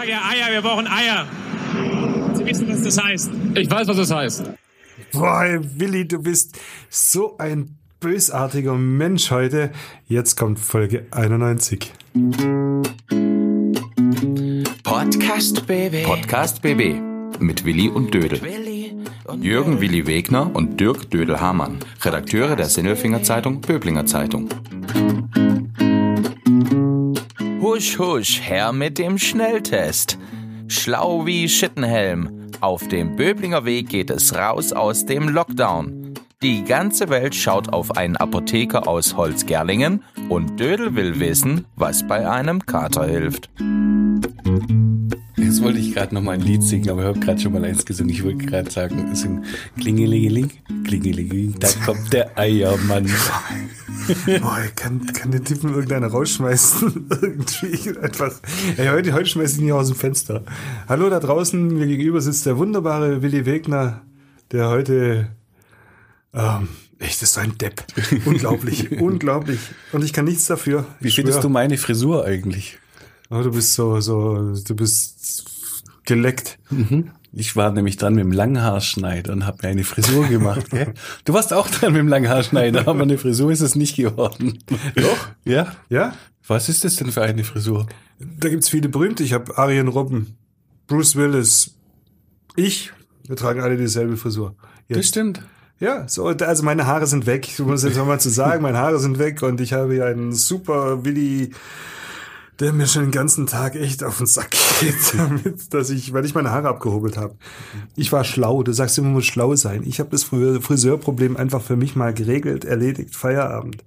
sage ja Eier, wir brauchen Eier. Sie wissen, was das heißt. Ich weiß, was das heißt. Boah, Willi, du bist so ein bösartiger Mensch heute. Jetzt kommt Folge 91. Podcast BB. Podcast BB mit Willi und Dödel. Jürgen Willi Wegner und Dirk Dödel-Hamann, Redakteure der Sinnelfinger Zeitung Böblinger Zeitung. Husch, husch, Herr mit dem Schnelltest. Schlau wie Schittenhelm. Auf dem Böblinger Weg geht es raus aus dem Lockdown. Die ganze Welt schaut auf einen Apotheker aus Holzgerlingen und Dödel will wissen, was bei einem Kater hilft. Jetzt wollte ich gerade noch mal ein Lied singen, aber ich habe gerade schon mal eins gesungen. Ich wollte gerade sagen, es sind Klingelingeling, Klingelingeling, da kommt der Eiermann. Boah, ich kann, kann den Typen irgendeiner rausschmeißen. Irgendwie einfach. Ey, heute, heute schmeiße ich ihn hier aus dem Fenster. Hallo da draußen, mir gegenüber sitzt der wunderbare Willi Wegner, der heute, ähm, echt, das ist so ein Depp. Unglaublich, unglaublich. Und ich kann nichts dafür. Wie Ich findest schwör. du meine Frisur eigentlich? Oh, du bist so, so, du bist geleckt. Ich war nämlich dran mit dem Langhaarschneider und habe mir eine Frisur gemacht. Gell? Du warst auch dran mit dem Langhaarschneider, aber eine Frisur ist es nicht geworden. Doch? Ja? Ja? Was ist das denn für eine Frisur? Da gibt's viele berühmte. Ich habe Arjen Robben, Bruce Willis, ich. Wir tragen alle dieselbe Frisur. Das Jetzt. stimmt. Ja, so, also meine Haare sind weg. Ich muss jetzt nochmal zu sagen, meine Haare sind weg und ich habe hier einen super Willi, der mir schon den ganzen Tag echt auf den Sack geht, damit, dass ich, weil ich meine Haare abgehobelt habe. Ich war schlau. Du sagst immer, man muss schlau sein. Ich habe das Friseur- Friseurproblem einfach für mich mal geregelt, erledigt, Feierabend.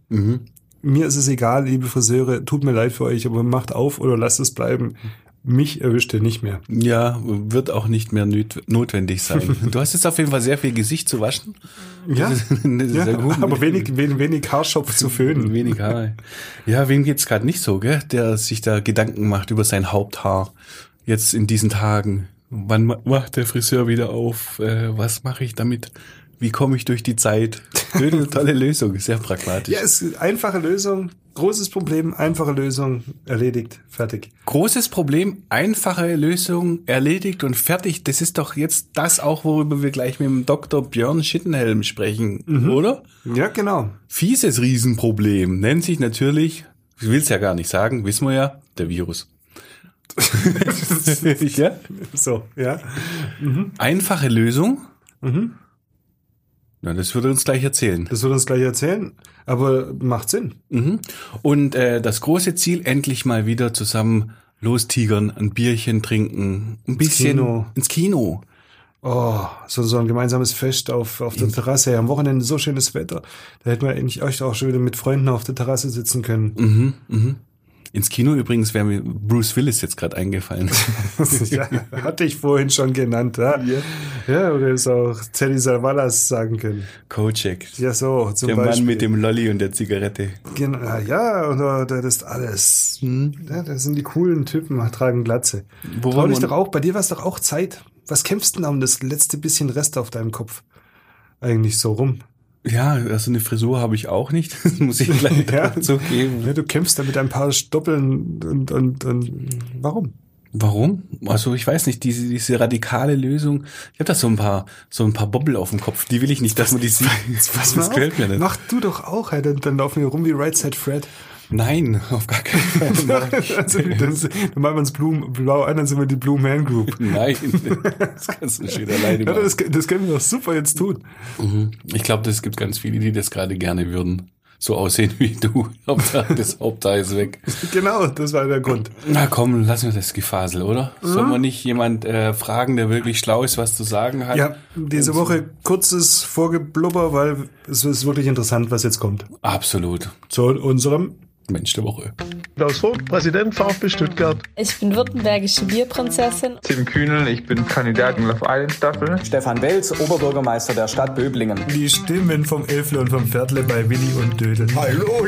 Mir ist es egal, liebe Friseure, tut mir leid für euch, aber macht auf oder lasst es bleiben. Mich erwischt ihr nicht mehr. Ja, wird auch nicht mehr notwendig sein. Du hast jetzt auf jeden Fall sehr viel Gesicht zu waschen. Ja, Das ist ja sehr gut. aber wenig, wenig, wenig Haarschopf zu föhnen. Wenig Haare. Ja, wem geht's gerade nicht so, gell? Der sich da Gedanken macht über sein Haupthaar. Jetzt in diesen Tagen. Wann ma- macht der Friseur wieder auf? Äh, was mache ich damit? Wie komme ich durch die Zeit? Eine tolle Lösung, sehr pragmatisch. Ja, es ist einfache Lösung, großes Problem, einfache Lösung, erledigt, fertig. Großes Problem, einfache Lösung, erledigt und fertig. Das ist doch jetzt das auch, worüber wir gleich mit dem Dr. Björn Schittenhelm sprechen, oder? Ja, genau. Fieses Riesenproblem nennt sich natürlich, ich will es ja gar nicht sagen, wissen wir ja, der Virus. ja? So, ja. Einfache Lösung. Na, das würde uns gleich erzählen. Das wird uns gleich erzählen, aber macht Sinn. Mhm. Und äh, das große Ziel, endlich mal wieder zusammen lostigern, ein Bierchen trinken, ein bisschen Kino. ins Kino. Oh, so, so ein gemeinsames Fest auf, auf der Terrasse. Ja, am Wochenende so schönes Wetter. Da hätten wir eigentlich euch auch schon wieder mit Freunden auf der Terrasse sitzen können. Mhm, mhm. Ins Kino übrigens wäre mir Bruce Willis jetzt gerade eingefallen. ja, hatte ich vorhin schon genannt. Ja, ja oder ist auch Teddy Savalas sagen können. Kojak. Ja, so, zum Der Beispiel. Mann mit dem Lolli und der Zigarette. Genau, ja, und äh, das ist alles. Ja, das sind die coolen Typen, tragen Glatze. Wo Trau dich doch auch, bei dir war es doch auch Zeit. Was kämpfst du denn um das letzte bisschen Rest auf deinem Kopf? Eigentlich so rum. Ja, also eine Frisur habe ich auch nicht. Das muss ich gleich Ja. dazu geben. Ja, du kämpfst da mit ein paar Stoppeln und, und, und warum? Warum? Also ich weiß nicht, diese, diese radikale Lösung. Ich habe da so ein paar, so ein paar Bobbel auf dem Kopf. Die will ich nicht, dass man die sieht. Was das gefällt mir nicht. Mach du doch auch, hey, dann, dann laufen wir rum wie Right Side Fred. Nein, auf gar keinen Fall. also, dann, machen wir uns Blue, blau an, dann sind wir die Blue Man Group. Nein, das kannst du schön alleine Ja, machen. das, das können wir doch super jetzt tun. Ich glaube, es gibt ganz viele, die das gerade gerne würden. So aussehen wie du. Das Hauptteil ist weg. Genau, das war der Grund. Na komm, lassen wir das Gefasel, oder? Sollen wir nicht jemand äh, fragen, der wirklich schlau ist, was zu sagen hat? Ja, diese Woche kurzes Vorgeblubber, weil es ist wirklich interessant, was jetzt kommt. Absolut. Zu unserem Mensch der Woche. Klaus Vogt, Präsident VfB Stuttgart. Ich bin württembergische Bierprinzessin. Tim Kühnel, ich bin Kandidat in Love Island Staffel. Stefan Welz, Oberbürgermeister der Stadt Böblingen. Die Stimmen vom Elfle und vom Pferdle bei Willi und Dödel. Hallo!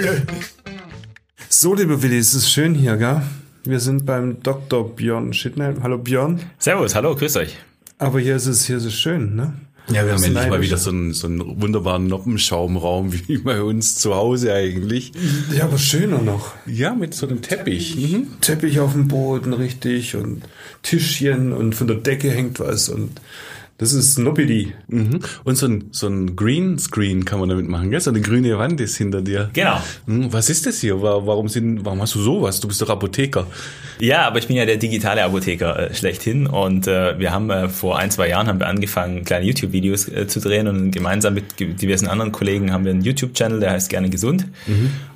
So, liebe Willi, es ist schön hier, gell? Wir sind beim Dr. Björn Schittner. Hallo Björn. Servus, hallo, grüß euch. Aber hier ist es, hier ist es schön, ne? Ja, wir haben endlich mal wieder so einen, so einen wunderbaren Noppenschaumraum wie bei uns zu Hause eigentlich. Ja, aber schöner noch. Ja, mit so einem Teppich. Mhm. Teppich auf dem Boden, richtig, und Tischchen und von der Decke hängt was und das ist Noppidi. Mhm. Und so ein, so ein Greenscreen kann man damit machen, gell? So eine grüne Wand ist hinter dir. Genau. Mhm. Was ist das hier? Wa- Warum sind, warum hast du sowas? Du bist doch Apotheker. Ja, aber ich bin ja der digitale Apotheker äh, schlechthin und äh, wir haben äh, vor ein, zwei Jahren haben wir angefangen, kleine YouTube-Videos äh, zu drehen und gemeinsam mit diversen anderen Kollegen haben wir einen YouTube-Channel, der heißt Gerne Gesund.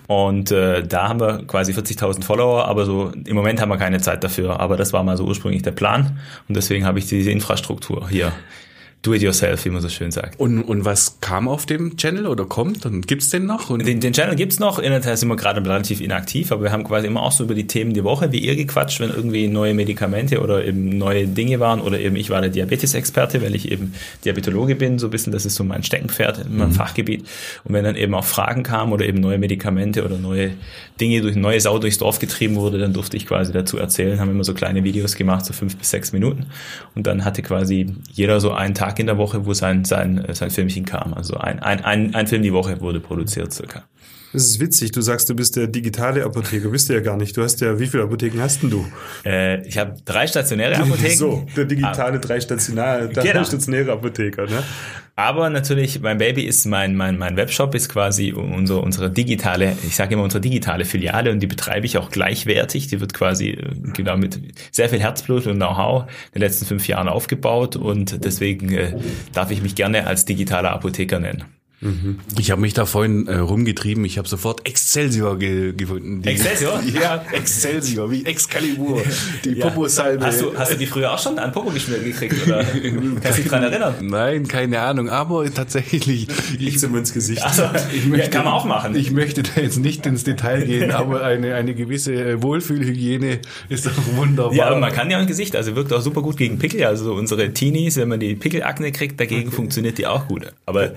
Und äh, da haben wir quasi 40.000 Follower, aber so im Moment haben wir keine Zeit dafür. Aber das war mal so ursprünglich der Plan und deswegen habe ich diese Infrastruktur hier. Do it yourself, wie man so schön sagt. Und, und was kam auf dem Channel oder kommt? Und gibt's den noch? Den, den Channel gibt's noch, in der Tat sind wir gerade relativ inaktiv, aber wir haben quasi immer auch so über die Themen die Woche, wie ihr gequatscht, wenn irgendwie neue Medikamente oder eben neue Dinge waren oder eben ich war der Diabetesexperte, weil ich eben Diabetologe bin, so ein bisschen, das ist so mein Steckenpferd in meinem Fachgebiet. Und wenn dann eben auch Fragen kamen oder eben neue Medikamente oder neue Dinge durch neue Sau durchs Dorf getrieben wurde, dann durfte ich quasi dazu erzählen, haben immer so kleine Videos gemacht, so fünf bis sechs Minuten. Und dann hatte quasi jeder so einen Tag in der Woche, wo sein, sein, sein Filmchen kam. Also ein, ein, ein, ein Film die Woche wurde produziert circa. Das ist witzig. Du sagst, du bist der digitale Apotheker. Bist du ja gar nicht. Du hast ja, wie viele Apotheken hast denn du? Äh, ich habe drei stationäre Apotheken. So, der digitale dreistationäre, Genau. dreistationäre Apotheker, ne? Aber natürlich, mein Baby ist mein, mein, mein Webshop ist quasi unsere, unsere digitale, ich sage immer unsere digitale Filiale und die betreibe ich auch gleichwertig. Die wird quasi äh, genau mit sehr viel Herzblut und Know-how in den letzten fünf Jahren aufgebaut und deswegen äh, darf ich mich gerne als digitaler Apotheker nennen. Ich habe mich da vorhin äh, rumgetrieben. Ich habe sofort Excelsior ge gefunden. Die- Excelsior? Ja, Excelsior, wie Excalibur. Die Popo-Salbe. Hast du, hast du die früher auch schon an Popo geschmiert gekriegt oder kannst du dich dran erinnern? Nein, keine Ahnung, aber tatsächlich. Nichts ihm ins Gesicht. Also, Ich ja, möchte, kann man auch machen. Ich möchte da jetzt nicht ins Detail gehen, aber eine, eine gewisse äh, Wohlfühlhygiene ist doch wunderbar. Ja, aber man kann ja im Gesicht, also wirkt auch super gut gegen Pickel. Also so unsere Teenies, wenn man die Pickelakne kriegt, dagegen funktioniert die auch gut. Aber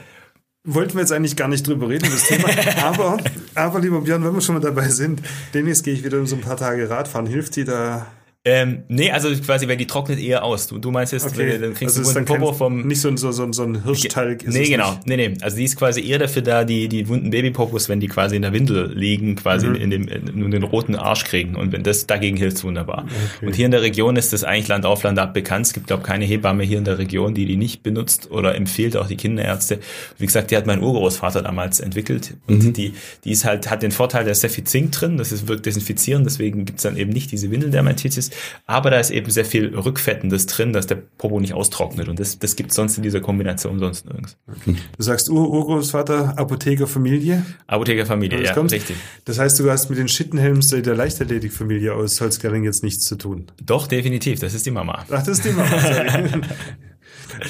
Wollten wir jetzt eigentlich gar nicht drüber reden, das Thema. Aber, aber lieber Björn, wenn wir schon mal dabei sind, demnächst gehe ich wieder so ein paar Tage Radfahren. Hilft dir da? Ähm, nee, also quasi, weil die trocknet eher aus. Du, du meinst jetzt, wenn, dann kriegst also du einen Popo vom nicht so ein, so, so, so ein Hirschtalg. ist Nee, genau. Nicht. Nee, nee. Also die ist quasi eher dafür da, die, die wunden Babypopos, wenn die quasi in der Windel liegen, quasi Mhm. in, dem, in den roten Arsch kriegen. Und wenn das dagegen hilft's wunderbar. Und hier in der Region ist das eigentlich Land auf Land ab bekannt. Es gibt, glaube keine Hebamme hier in der Region, die die nicht benutzt oder empfiehlt, auch die Kinderärzte. Wie gesagt, die hat mein Urgroßvater damals entwickelt. Und Mhm. die, die ist halt, hat den Vorteil, da ist sehr viel Zink drin, das ist, wirkt desinfizierend, deswegen gibt's dann eben nicht diese Windeldermatitis. Aber da ist eben sehr viel Rückfettendes drin, dass der Popo nicht austrocknet. Und das, das gibt's sonst in dieser Kombination sonst nirgends. Du sagst Ur Urgroßvater, Apothekerfamilie. Apothekerfamilie, Das ja, kommt. richtig. Das heißt, du hast mit den Schittenhelms der Leichtathletikfamilie aus Holzgerling jetzt nichts zu tun. Doch, definitiv, das ist die Mama. Ach, das ist die Mama. sorry.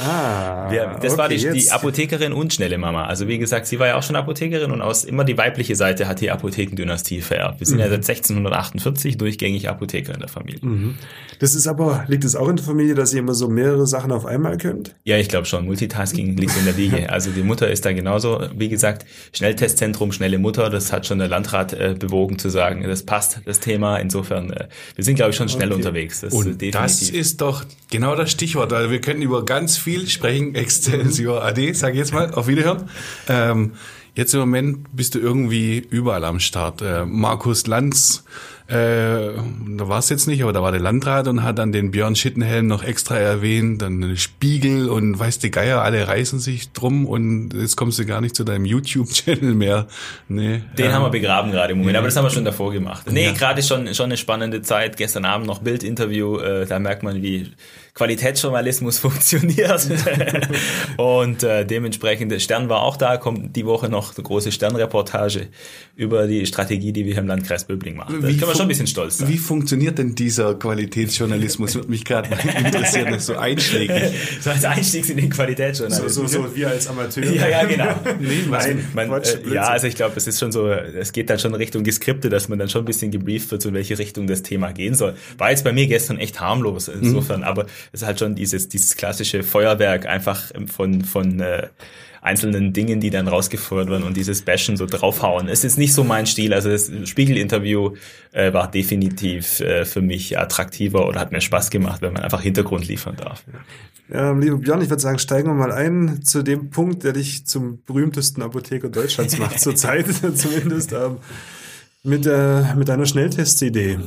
ah, Wir, das war okay, die, die jetzt. Apothekerin und schnelle Mama. Also wie gesagt, sie war ja auch schon Apothekerin und aus immer die weibliche Seite hat die Apothekendynastie vererbt. Wir sind ja seit 1648 durchgängig Apotheker in der Familie. Das ist aber, liegt es auch in der Familie, dass ihr immer so mehrere Sachen auf einmal könnt? Ja, ich glaube schon. Multitasking liegt in der Wiege. Also die Mutter ist da genauso. Wie gesagt, Schnelltestzentrum, schnelle Mutter, das hat schon der Landrat äh, bewogen zu sagen, das passt, das Thema. Insofern, äh, wir sind, glaube ich, schon schnell Okay. unterwegs. Das ist Und das ist doch genau das Stichwort. Also wir können über ganz viel sprechen. Excelsior AD, sag ich jetzt mal. Auf Wiederhören. Ähm, jetzt im Moment bist du irgendwie überall am Start. Äh, Markus Lanz, äh, da war es jetzt nicht, aber da war der Landrat und hat dann den Björn Schittenhelm noch extra erwähnt, dann Spiegel und weiß die Geier, alle reißen sich drum und jetzt kommst du gar nicht zu deinem YouTube-Channel mehr. Nee, Den ähm, haben wir begraben gerade im Moment, aber das haben wir schon davor gemacht. Nee, Ja. gerade schon, schon eine spannende Zeit. Gestern Abend noch Bildinterview, äh, da merkt man, wie Qualitätsjournalismus funktioniert. und äh, dementsprechend, der Stern war auch da, kommt die Woche noch eine große Sternreportage über die Strategie, die wir im Landkreis Böbling machen. Fun- schon ein bisschen stolz sein. Wie funktioniert denn dieser Qualitätsjournalismus? Würde mich gerade interessieren, so einschlägig. So als Einstieg in den So, Qualitätsjournalismus. so, so wir als Amateur. Ja, ja, genau. Nein, man, Quatsch, äh, ja, also ich glaube, es ist schon so, es geht dann schon Richtung Geskripte, dass man dann schon ein bisschen gebrieft wird, so in welche Richtung das Thema gehen soll. War jetzt bei mir gestern echt harmlos insofern, aber es ist halt schon dieses, dieses klassische Feuerwerk einfach von, von äh, einzelnen Dingen, die dann rausgefordert werden und dieses Bashen so draufhauen. Es ist nicht so mein Stil. Also das Spiegel-Interview äh, war definitiv äh, für mich attraktiver oder hat mir Spaß gemacht, wenn man einfach Hintergrund liefern darf. Ähm, lieber Björn, ich würde sagen, steigen wir mal ein zu dem Punkt, der dich zum berühmtesten Apotheker Deutschlands macht, zurzeit zumindest, ähm, mit, äh, mit deiner Schnelltestidee.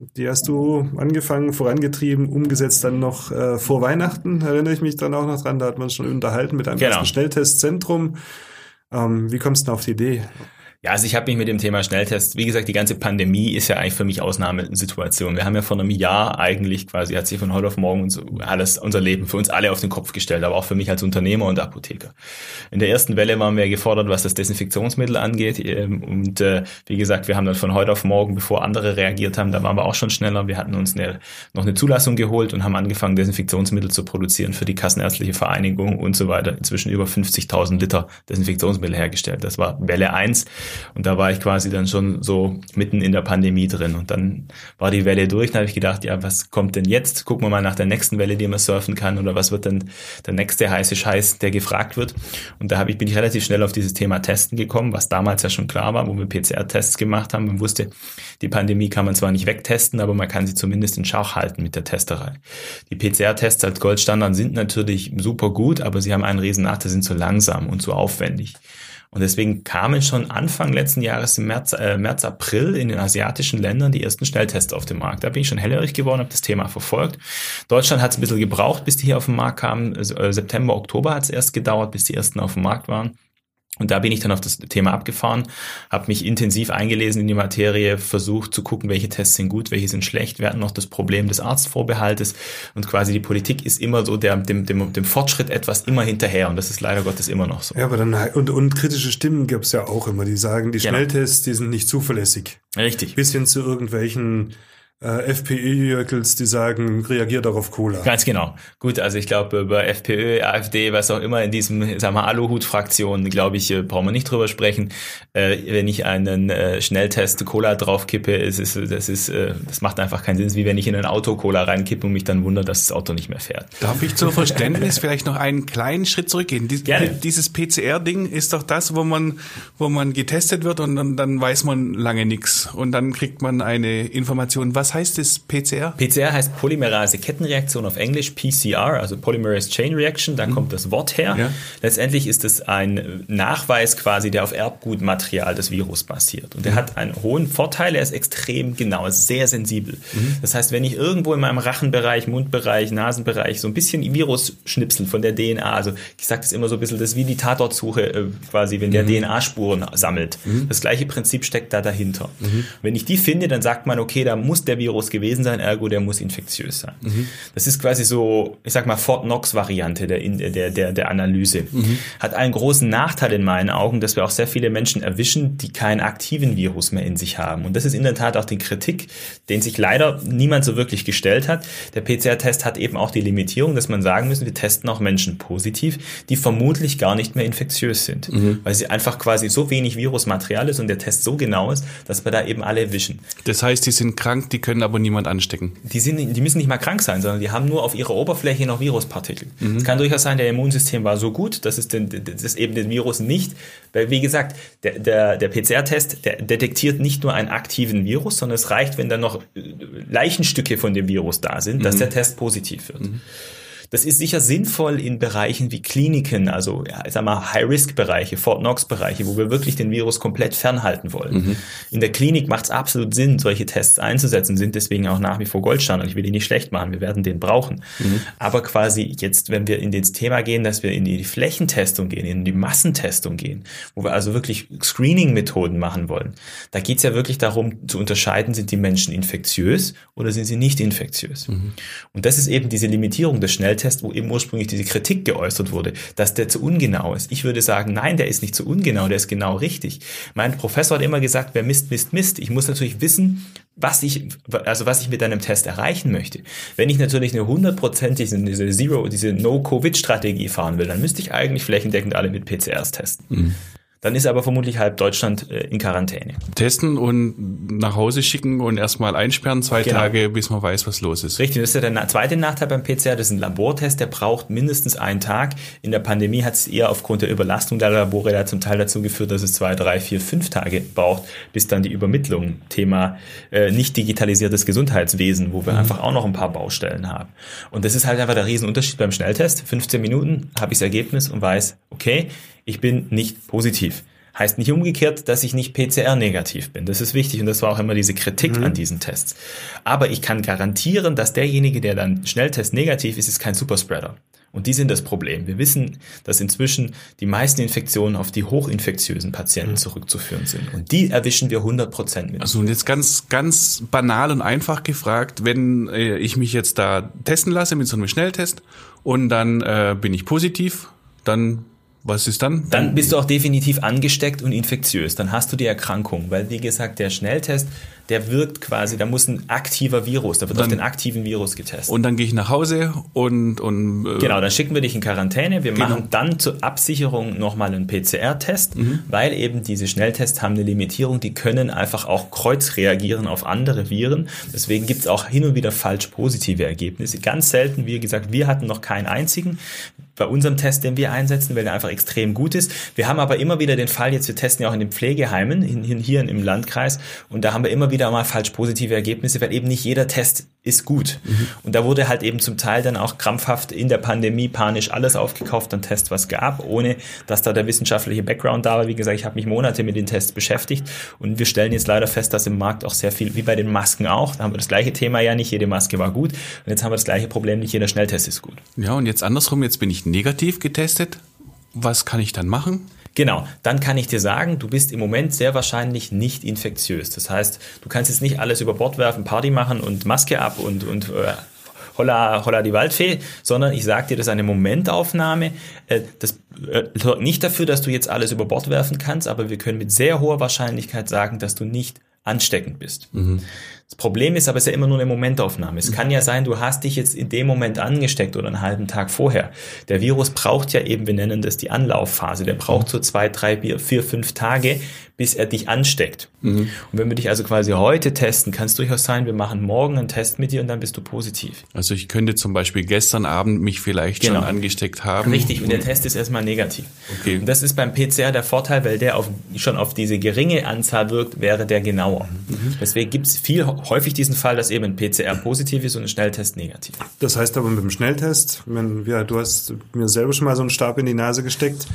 Die hast du angefangen, vorangetrieben, umgesetzt dann noch äh, vor Weihnachten, erinnere ich mich dann auch noch dran, da hat man schon unterhalten mit einem genau. Schnelltestzentrum. Ähm, wie kommst du denn auf die Idee? Ja, also ich habe mich mit dem Thema Schnelltest, wie gesagt, die ganze Pandemie ist ja eigentlich für mich Ausnahmesituation. Wir haben ja vor einem Jahr eigentlich quasi, hat sich von heute auf morgen uns alles, unser Leben für uns alle auf den Kopf gestellt, aber auch für mich als Unternehmer und Apotheker. In der ersten Welle waren wir gefordert, was das Desinfektionsmittel angeht. Ähm, und äh, wie gesagt, wir haben dann von heute auf morgen, bevor andere reagiert haben, da waren wir auch schon schneller. Wir hatten uns eine, noch eine Zulassung geholt und haben angefangen, Desinfektionsmittel zu produzieren für die Kassenärztliche Vereinigung und so weiter. Inzwischen über 50.000 Liter Desinfektionsmittel hergestellt. Das war Welle eins und da war ich quasi dann schon so mitten in der Pandemie drin. Und dann war die Welle durch. Dann habe ich gedacht, ja, was kommt denn jetzt? Gucken wir mal nach der nächsten Welle, die man surfen kann. Oder was wird denn der nächste heiße Scheiß, der gefragt wird? Und da habe ich, bin ich relativ schnell auf dieses Thema Testen gekommen, was damals ja schon klar war, wo wir PCR-Tests gemacht haben. Man wusste, die Pandemie kann man zwar nicht wegtesten, aber man kann sie zumindest in Schach halten mit der Testerei. Die PCR-Tests als Goldstandard sind natürlich super gut, aber sie haben einen riesen Nachteil, sind zu langsam und zu aufwendig. Und deswegen kamen schon Anfang letzten Jahres im März, äh, März, April in den asiatischen Ländern die ersten Schnelltests auf den Markt. Da bin ich schon hellhörig geworden, habe das Thema verfolgt. Deutschland hat es ein bisschen gebraucht, bis die hier auf den Markt kamen. Äh, September, Oktober hat es erst gedauert, bis die ersten auf dem Markt waren. Und da bin ich dann auf das Thema abgefahren, habe mich intensiv eingelesen in die Materie, versucht zu gucken, welche Tests sind gut, welche sind schlecht. Wir hatten noch das Problem des Arztvorbehaltes und quasi die Politik ist immer so der, dem, dem, dem Fortschritt etwas immer hinterher und das ist leider Gottes immer noch so. Ja, aber dann und, und kritische Stimmen gibt es ja auch immer, die sagen, die genau. Schnelltests, die sind nicht zuverlässig. Richtig. Bis hin zu irgendwelchen äh, FPÖ-Jöckels, die sagen, reagiert doch auf Cola. Ganz genau. Gut, also ich glaube, über FPÖ, AfD, was auch immer in diesem, sagen wir, Aluhut-Fraktion, glaube ich, äh, brauchen wir nicht drüber sprechen. Äh, wenn ich einen äh, Schnelltest Cola draufkippe, ist, ist, das ist, äh, das macht einfach keinen Sinn. Wie wenn ich in ein Auto Cola reinkippe und mich dann wundert, dass das Auto nicht mehr fährt. Darf ich zur Verständnis vielleicht noch einen kleinen Schritt zurückgehen? Dies, Gerne. Dieses PCR-Ding ist doch das, wo man, wo man getestet wird und dann, dann weiß man lange nichts und dann kriegt man eine Information, was was heißt das PCR? PCR heißt Polymerase-Kettenreaktion auf Englisch, PCR, also Polymerase Chain Reaction, da mhm. kommt das Wort her. Ja. Letztendlich ist es ein Nachweis quasi, der auf Erbgutmaterial des Virus basiert. Und der mhm. hat einen hohen Vorteil, er ist extrem genau, sehr sensibel. Mhm. Das heißt, wenn ich irgendwo in meinem Rachenbereich, Mundbereich, Nasenbereich so ein bisschen Virus schnipsel von der DNA, also ich sage das immer so ein bisschen, das ist wie die Tatortsuche äh, quasi, wenn der mhm. DNA-Spuren sammelt. Mhm. Das gleiche Prinzip steckt da dahinter. Mhm. Wenn ich die finde, dann sagt man, okay, da muss der Virus gewesen sein, ergo der muss infektiös sein. Mhm. Das ist quasi so, ich sag mal, Fort Knox-Variante der, der, der, der Analyse. Mhm. Hat einen großen Nachteil in meinen Augen, dass wir auch sehr viele Menschen erwischen, die keinen aktiven Virus mehr in sich haben. Und das ist in der Tat auch die Kritik, den sich leider niemand so wirklich gestellt hat. Der PCR-Test hat eben auch die Limitierung, dass man sagen müssen, wir testen auch Menschen positiv, die vermutlich gar nicht mehr infektiös sind, mhm. weil sie einfach quasi so wenig Virusmaterial ist und der Test so genau ist, dass wir da eben alle erwischen. Das heißt, die sind krank, die können aber niemand anstecken. Die, sind, die müssen nicht mal krank sein, sondern die haben nur auf ihrer Oberfläche noch Viruspartikel. Mhm. Es kann durchaus sein, der Immunsystem war so gut, dass es den, das eben den Virus nicht, weil wie gesagt, der, der, der PCR-Test, detektiert nicht nur einen aktiven Virus, sondern es reicht, wenn da noch Leichenstücke von dem Virus da sind, dass mhm. der Test positiv wird. Mhm. Das ist sicher sinnvoll in Bereichen wie Kliniken, also ja, ich sag mal High-Risk-Bereiche, Fort Knox-Bereiche, wo wir wirklich den Virus komplett fernhalten wollen. Mhm. In der Klinik macht es absolut Sinn, solche Tests einzusetzen, sind deswegen auch nach wie vor Goldstandard. Ich will die nicht schlecht machen, wir werden den brauchen. Mhm. Aber quasi jetzt, wenn wir in das Thema gehen, dass wir in die Flächentestung gehen, in die Massentestung gehen, wo wir also wirklich Screening-Methoden machen wollen, da geht es ja wirklich darum zu unterscheiden, sind die Menschen infektiös oder sind sie nicht infektiös. Mhm. Und das ist eben diese Limitierung des Schnell Schnelltest, wo eben ursprünglich diese Kritik geäußert wurde, dass der zu ungenau ist. Ich würde sagen, nein, der ist nicht zu ungenau, der ist genau richtig. Mein Professor hat immer gesagt, wer misst, misst, misst. Ich muss natürlich wissen, was ich, also was ich mit einem Test erreichen möchte. Wenn ich natürlich eine hundertprozentige, diese Zero, diese No-Covid-Strategie fahren will, dann müsste ich eigentlich flächendeckend alle mit PCRs testen. Mhm. Dann ist aber vermutlich halb Deutschland äh, in Quarantäne. Testen und nach Hause schicken und erstmal einsperren, zwei genau. Tage, bis man weiß, was los ist. Richtig, das ist ja der zweite Nachteil beim PCR, das ist ein Labortest, der braucht mindestens einen Tag. In der Pandemie hat es eher aufgrund der Überlastung der Labore da zum Teil dazu geführt, dass es zwei, drei, vier, fünf Tage braucht, bis dann die Übermittlung, Thema äh, nicht digitalisiertes Gesundheitswesen, wo wir mhm. einfach auch noch ein paar Baustellen haben. Und das ist halt einfach der Riesenunterschied beim Schnelltest. 15 Minuten habe ich das Ergebnis und weiß, okay, ich bin nicht positiv. Heißt nicht umgekehrt, dass ich nicht PCR-negativ bin. Das ist wichtig und das war auch immer diese Kritik mhm. an diesen Tests. Aber ich kann garantieren, dass derjenige, der dann Schnelltest negativ ist, ist kein Superspreader. Und die sind das Problem. Wir wissen, dass inzwischen die meisten Infektionen auf die hochinfektiösen Patienten mhm. zurückzuführen sind. Und die erwischen wir 100 Prozent mit. Also und jetzt ganz, ganz banal und einfach gefragt, wenn äh, ich mich jetzt da testen lasse mit so einem Schnelltest und dann äh, bin ich positiv, dann was ist dann? Dann bist du auch definitiv angesteckt und infektiös. Dann hast du die Erkrankung, weil wie gesagt, der Schnelltest, der wirkt quasi, da muss ein aktiver Virus, da wird dann, auf den aktiven Virus getestet. Und dann gehe ich nach Hause und und äh genau, dann schicken wir dich in Quarantäne. Wir genau. machen dann zur Absicherung nochmal einen PCR-Test, mhm. weil eben diese Schnelltests haben eine Limitierung, die können einfach auch kreuzreagieren auf andere Viren. Deswegen gibt es auch hin und wieder falsch positive Ergebnisse. Ganz selten, wie gesagt, wir hatten noch keinen einzigen bei unserem Test, den wir einsetzen, weil der einfach extrem gut ist. Wir haben aber immer wieder den Fall, jetzt wir testen ja auch in den Pflegeheimen, in, in, hier im Landkreis, und da haben wir immer wieder mal falsch positive Ergebnisse, weil eben nicht jeder Test ist gut. Mhm. Und da wurde halt eben zum Teil dann auch krampfhaft in der Pandemie panisch alles aufgekauft an Tests, was gab, ohne dass da der wissenschaftliche Background da war. Wie gesagt, ich habe mich Monate mit den Tests beschäftigt und wir stellen jetzt leider fest, dass im Markt auch sehr viel, wie bei den Masken auch, da haben wir das gleiche Thema ja nicht, jede Maske war gut. Und jetzt haben wir das gleiche Problem, nicht jeder Schnelltest ist gut. Ja, und jetzt andersrum, jetzt bin ich negativ getestet. Was kann ich dann machen? Genau, dann kann ich dir sagen, du bist im Moment sehr wahrscheinlich nicht infektiös. Das heißt, du kannst jetzt nicht alles über Bord werfen, Party machen und Maske ab und, und äh, holla, holla die Waldfee, sondern ich sage dir, das ist eine Momentaufnahme. Äh, das äh, sorgt nicht dafür, dass du jetzt alles über Bord werfen kannst, aber wir können mit sehr hoher Wahrscheinlichkeit sagen, dass du nicht ansteckend bist. Mhm. Das Problem ist aber, es ist ja immer nur eine Momentaufnahme. Es kann ja sein, du hast dich jetzt in dem Moment angesteckt oder einen halben Tag vorher. Der Virus braucht ja eben, wir nennen das die Anlaufphase. Der braucht so zwei, drei, vier, fünf Tage, bis er dich ansteckt. Mhm. Und wenn wir dich also quasi heute testen, kann es durchaus sein, wir machen morgen einen Test mit dir und dann bist du positiv. Also ich könnte zum Beispiel gestern Abend mich vielleicht genau. schon angesteckt haben. Richtig, und der Test ist erstmal negativ. Okay. Und das ist beim PCR der Vorteil, weil der auf, schon auf diese geringe Anzahl wirkt, wäre der genauer. Mhm. Deswegen gibt es viel häufig diesen Fall, dass eben ein PCR positiv ist und ein Schnelltest negativ. Das heißt aber mit dem Schnelltest, wenn ja, du hast mir selber schon mal so einen Stab in die Nase gesteckt,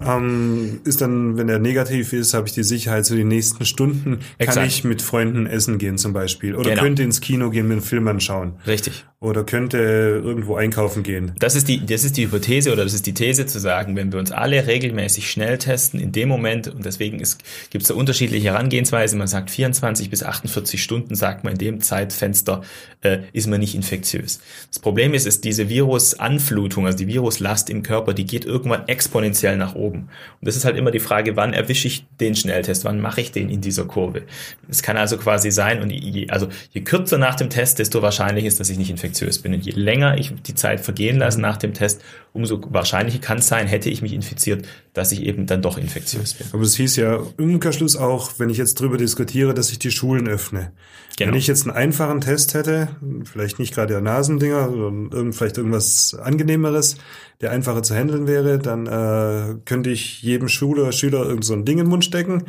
ähm, ist dann, wenn er negativ ist, habe ich die Sicherheit, so die nächsten Stunden Exakt. kann ich mit Freunden essen gehen zum Beispiel. Oder genau. könnte ins Kino gehen, mir einen Film anschauen. Richtig. Oder könnte irgendwo einkaufen gehen. Das ist die, das ist die Hypothese oder das ist die These zu sagen, wenn wir uns alle regelmäßig schnell testen, in dem Moment, und deswegen gibt es da unterschiedliche Herangehensweise, man sagt 24 bis 48 Stunden, sagt man in dem Zeitfenster, äh, ist man nicht infektiös. Das Problem ist, ist diese Virusanflutung, also die Viruslast im Körper, die geht irgendwann exponentiell nach oben. Und das ist halt immer die Frage, wann erwische ich den Schnelltest, wann mache ich den in dieser Kurve. Es kann also quasi sein, und je, also je kürzer nach dem Test, desto wahrscheinlich ist, dass ich nicht infektiös infektiös bin. Und je länger ich die Zeit vergehen lasse nach dem Test, umso wahrscheinlicher kann es sein, hätte ich mich infiziert, dass ich eben dann doch infektiös bin. Aber es hieß ja im Umkehrschluss auch, wenn ich jetzt drüber diskutiere, dass ich die Schulen öffne. Genau. Wenn ich jetzt einen einfachen Test hätte, vielleicht nicht gerade der Nasendinger, sondern vielleicht irgendwas angenehmeres, der einfacher zu handeln wäre, dann äh, könnte ich jedem Schüler, Schüler irgend so ein Ding in den Mund stecken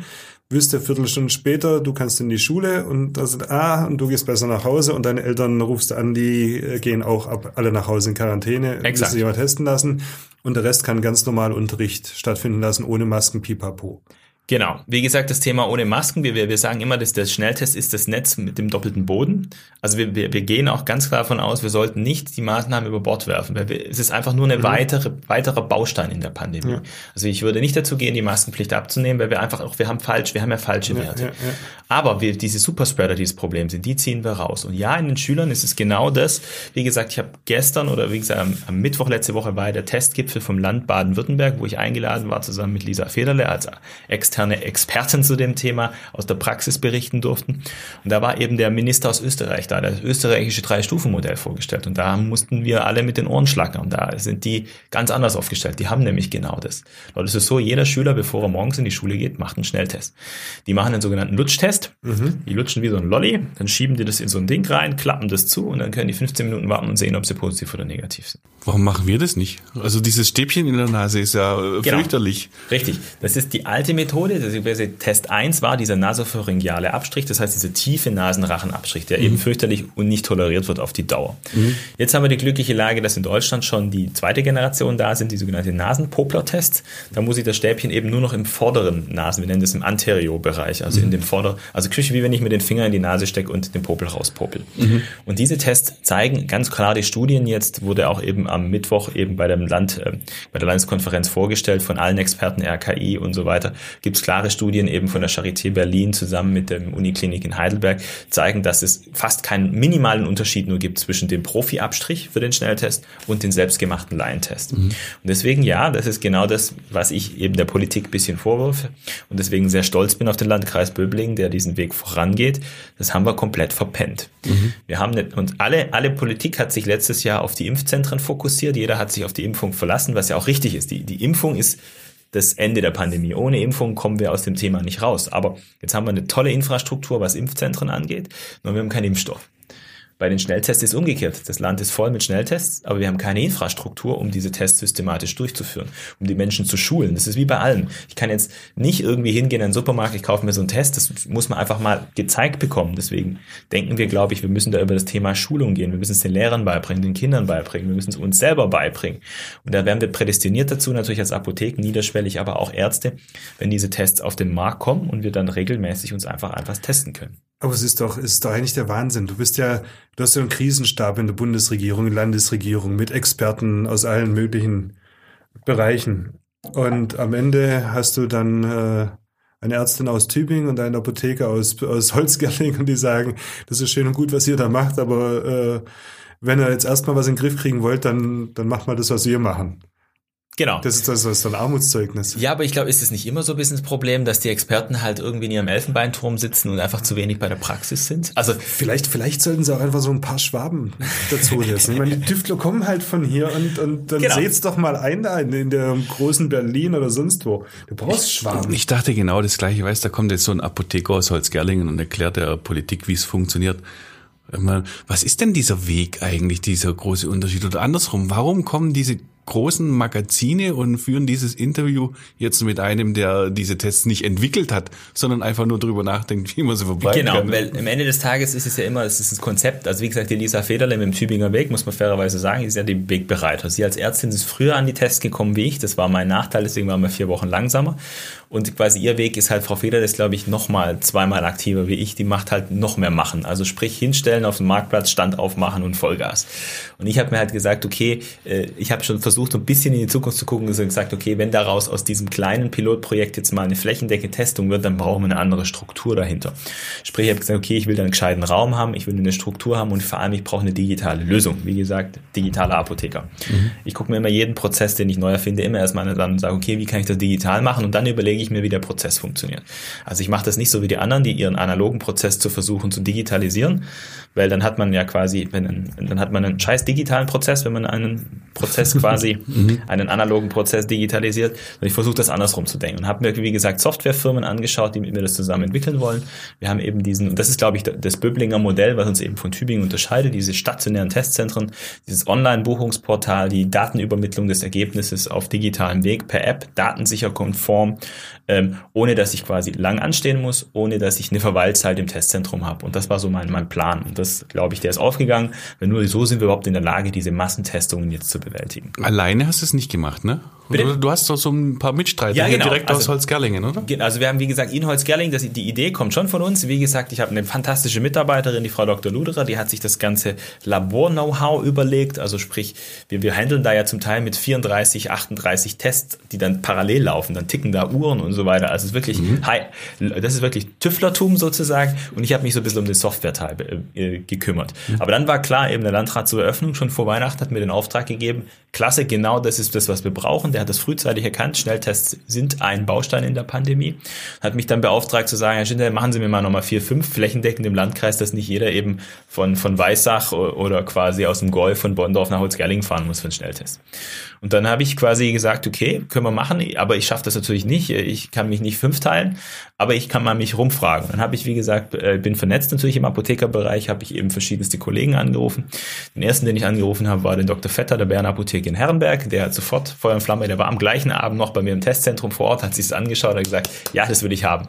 wüsste Viertelstunde später, du kannst in die Schule und da sind, ah, und du gehst besser nach Hause und deine Eltern rufst an, die äh, gehen auch ab, alle nach Hause in Quarantäne, Exakt. müssen sich mal testen lassen und der Rest kann ganz normal Unterricht stattfinden lassen, ohne Masken, pipapo. Genau. Wie gesagt, das Thema ohne Masken. Wir, wir sagen immer, dass der Schnelltest ist das Netz mit dem doppelten Boden. Also wir, wir, wir gehen auch ganz klar davon aus, wir sollten nicht die Maßnahmen über Bord werfen, weil wir, es ist einfach nur eine mhm. weitere, weiterer Baustein in der Pandemie. Ja. Also ich würde nicht dazu gehen, die Maskenpflicht abzunehmen, weil wir einfach auch, wir haben falsch, wir haben ja falsche ja, Werte. Ja, Aber wir, diese Superspreader, die das Problem sind, die ziehen wir raus. Und ja, in den Schülern ist es genau das. Wie gesagt, ich habe gestern oder wie gesagt am, am Mittwoch letzte Woche war der Testgipfel vom Land Baden-Württemberg, wo ich eingeladen war, zusammen mit Lisa Federle als externe externe Experten zu dem Thema aus der Praxis berichten durften. Und da war eben der Minister aus Österreich da, das österreichische Drei-Stufen-Modell vorgestellt. Und da mussten wir alle mit den Ohren schlackern. Da sind die ganz anders aufgestellt. Die haben nämlich genau das. Dort ist es so, jeder Schüler, bevor er morgens in die Schule geht, macht einen Schnelltest. Die machen einen sogenannten Lutschtest. Mhm. Die lutschen wie so ein Lolli, dann schieben die das in so ein Ding rein, klappen das zu und dann können die 15 Minuten warten und sehen, ob sie positiv oder negativ sind. Warum machen wir das nicht? Also dieses Stäbchen in der Nase ist ja äh, genau. fürchterlich. Richtig. Das ist die alte Methode. Das ist, Test 1 war dieser nasopharyngeale Abstrich, das heißt dieser tiefe Nasenrachenabstrich, der mhm. eben fürchterlich und nicht toleriert wird auf die Dauer. Mhm. Jetzt haben wir die glückliche Lage, dass in Deutschland schon die zweite Generation da sind, die sogenannte Nasenpopler-Tests. Da muss ich das Stäbchen eben nur noch im vorderen Nasen, wir nennen das im Anterior-Bereich, also mhm. in dem Vorder-, also Küche, wie wenn ich mir den Finger in die Nase stecke und den Popel rauspopel. Mhm. Und diese Tests zeigen ganz klar die Studien jetzt, wurde auch eben am Mittwoch eben bei dem Land, äh, bei der Landeskonferenz vorgestellt von allen Experten, RKI und so weiter, gibt es klare Studien eben von der Charité Berlin zusammen mit der Uniklinik in Heidelberg, zeigen, dass es fast keinen minimalen Unterschied nur gibt zwischen dem Profi-Abstrich für den Schnelltest und den selbstgemachten Laientest. Mhm. Und deswegen, ja, das ist genau das, was ich eben der Politik bisschen vorwürfe und deswegen sehr stolz bin auf den Landkreis Böblingen, der diesen Weg vorangeht. Das haben wir komplett verpennt. Mhm. Wir haben nicht, und alle, alle Politik hat sich letztes Jahr auf die Impfzentren fokussiert. Jeder hat sich auf die Impfung verlassen, was ja auch richtig ist. Die, die Impfung ist das Ende der Pandemie. Ohne Impfung kommen wir aus dem Thema nicht raus. Aber jetzt haben wir eine tolle Infrastruktur, was Impfzentren angeht, nur wir haben keinen Impfstoff. Bei den Schnelltests ist umgekehrt. Das Land ist voll mit Schnelltests, aber wir haben keine Infrastruktur, um diese Tests systematisch durchzuführen, um die Menschen zu schulen. Das ist wie bei allem. Ich kann jetzt nicht irgendwie hingehen in den Supermarkt, ich kaufe mir so einen Test. Das muss man einfach mal gezeigt bekommen. Deswegen denken wir, glaube ich, wir müssen da über das Thema Schulung gehen. Wir müssen es den Lehrern beibringen, den Kindern beibringen. Wir müssen es uns selber beibringen. Und da werden wir prädestiniert dazu, natürlich als Apotheken, niederschwellig, aber auch Ärzte, wenn diese Tests auf den Markt kommen und wir dann regelmäßig uns einfach einfach testen können. Aber es ist doch, es ist doch eigentlich der Wahnsinn. Du bist ja, du hast ja einen Krisenstab in der Bundesregierung, in Landesregierung mit Experten aus allen möglichen Bereichen. Und am Ende hast du dann äh, eine Ärztin aus Tübingen und einen Apotheker aus, aus Holzgerling und die sagen, das ist schön und gut, was ihr da macht, aber äh, wenn ihr jetzt erstmal was in den Griff kriegen wollt, dann, dann macht mal das, was wir machen. Genau. Das ist, das ist ein Armutszeugnis. Ja, aber ich glaube, ist es nicht immer so ein bisschen das Problem, dass die Experten halt irgendwie in ihrem Elfenbeinturm sitzen und einfach zu wenig bei der Praxis sind? Also vielleicht, vielleicht sollten sie auch einfach so ein paar Schwaben dazu lassen. ich meine, die Tüftler kommen halt von hier und, und dann genau. seht's doch mal ein da in, in der großen Berlin oder sonst wo. Du brauchst Schwaben. Ich dachte genau das gleiche. Weißt, da kommt jetzt so ein Apotheker aus Holzgerlingen und erklärt der Politik, wie es funktioniert. Was ist denn dieser Weg eigentlich, dieser große Unterschied? Oder andersrum, warum kommen diese großen Magazine und führen dieses Interview jetzt mit einem, der diese Tests nicht entwickelt hat, sondern einfach nur darüber nachdenkt, wie man sie verbreiten genau, kann. Genau, weil am Ende des Tages ist es ja immer, es ist ein Konzept. Also wie gesagt, die Lisa Federle mit dem Tübinger Weg, muss man fairerweise sagen, ist ja die Wegbereiter. Sie als Ärztin ist früher an die Tests gekommen wie ich. Das war mein Nachteil, deswegen waren wir vier Wochen langsamer. Und quasi ihr Weg ist halt, Frau Federle ist, glaube ich, noch mal zweimal aktiver wie ich. Die macht halt noch mehr machen. Also sprich, hinstellen auf dem Marktplatz, Stand aufmachen und Vollgas. Und ich habe mir halt gesagt, okay, äh, ich habe schon versucht, ein bisschen in die Zukunft zu gucken und gesagt, okay, wenn daraus aus diesem kleinen Pilotprojekt jetzt mal eine flächendeckende Testung wird, dann brauchen wir eine andere Struktur dahinter. Sprich, ich habe gesagt, okay, ich will da einen gescheiten Raum haben, ich will eine Struktur haben und vor allem, ich brauche eine digitale Lösung. Wie gesagt, digitale Apotheker. Mhm. Ich gucke mir immer jeden Prozess, den ich neu erfinde, immer erstmal an und sage, okay, wie kann ich das digital machen? Und dann überlege ich mir, wie der Prozess funktioniert. Also ich mache das nicht so wie die anderen, die ihren analogen Prozess zu versuchen zu digitalisieren, weil dann hat man ja quasi, wenn, dann hat man einen scheiß digitalen Prozess, wenn man einen Prozess quasi mhm. einen analogen Prozess digitalisiert. Und ich versuche das andersrum zu denken und habe mir, wie gesagt, Softwarefirmen angeschaut, die mit mir das zusammen entwickeln wollen. Wir haben eben diesen, und das ist, glaube ich, das Böblinger Modell, was uns eben von Tübingen unterscheidet, diese stationären Testzentren, dieses Online-Buchungsportal, die Datenübermittlung des Ergebnisses auf digitalem Weg per App, datensicher konform, ähm, ohne dass ich quasi lang anstehen muss, ohne dass ich eine Verweilzeit im Testzentrum habe. Und das war so mein, mein Plan. Und das, glaube ich, der ist aufgegangen. Weil nur so sind wir überhaupt in der Lage, diese Massentestungen jetzt zu bewältigen. Alleine hast du es nicht gemacht, ne? Bitte? Du hast doch so ein paar Mitstreiter ja, genau. direkt also, aus Holzgerlingen, oder? Also wir haben, wie gesagt, in Holzgerlingen, die Idee kommt schon von uns. Wie gesagt, ich habe eine fantastische Mitarbeiterin, die Frau Dr. Luderer, die hat sich das ganze Labor-Know-how überlegt. Also sprich, wir, wir handeln da ja zum Teil mit 34, 38 Tests, die dann parallel laufen. Dann ticken da Uhren und so weiter. Also es ist wirklich, mhm. hi, das ist wirklich Tüfflertum sozusagen. Und ich habe mich so ein bisschen um den Software-Teil äh, gekümmert. Mhm. Aber dann war klar, eben der Landrat zur Eröffnung schon vor Weihnachten hat mir den Auftrag gegeben. Klasse, genau das ist das, was wir brauchen. Der hat das frühzeitig erkannt. Schnelltests sind ein Baustein in der Pandemie. Hat mich dann beauftragt zu sagen, Herr Schindler, machen Sie mir mal nochmal vier, fünf flächendeckend im Landkreis, dass nicht jeder eben von, von Weissach oder quasi aus dem Golf von Bonndorf nach Holzgerlingen fahren muss für einen Schnelltest. Und dann habe ich quasi gesagt, okay, können wir machen, aber ich schaffe das natürlich nicht. Ich kann mich nicht fünf teilen, aber ich kann mal mich rumfragen. Dann habe ich, wie gesagt, äh, bin vernetzt natürlich im Apothekerbereich, habe ich eben verschiedenste Kollegen angerufen. Den ersten, den ich angerufen habe, war den Dr. Vetter der Bären Apotheke in Herrenberg. Der hat sofort Feuer und Flamme, der war am gleichen Abend noch bei mir im Testzentrum vor Ort, hat sich das angeschaut, hat gesagt, ja, das will ich haben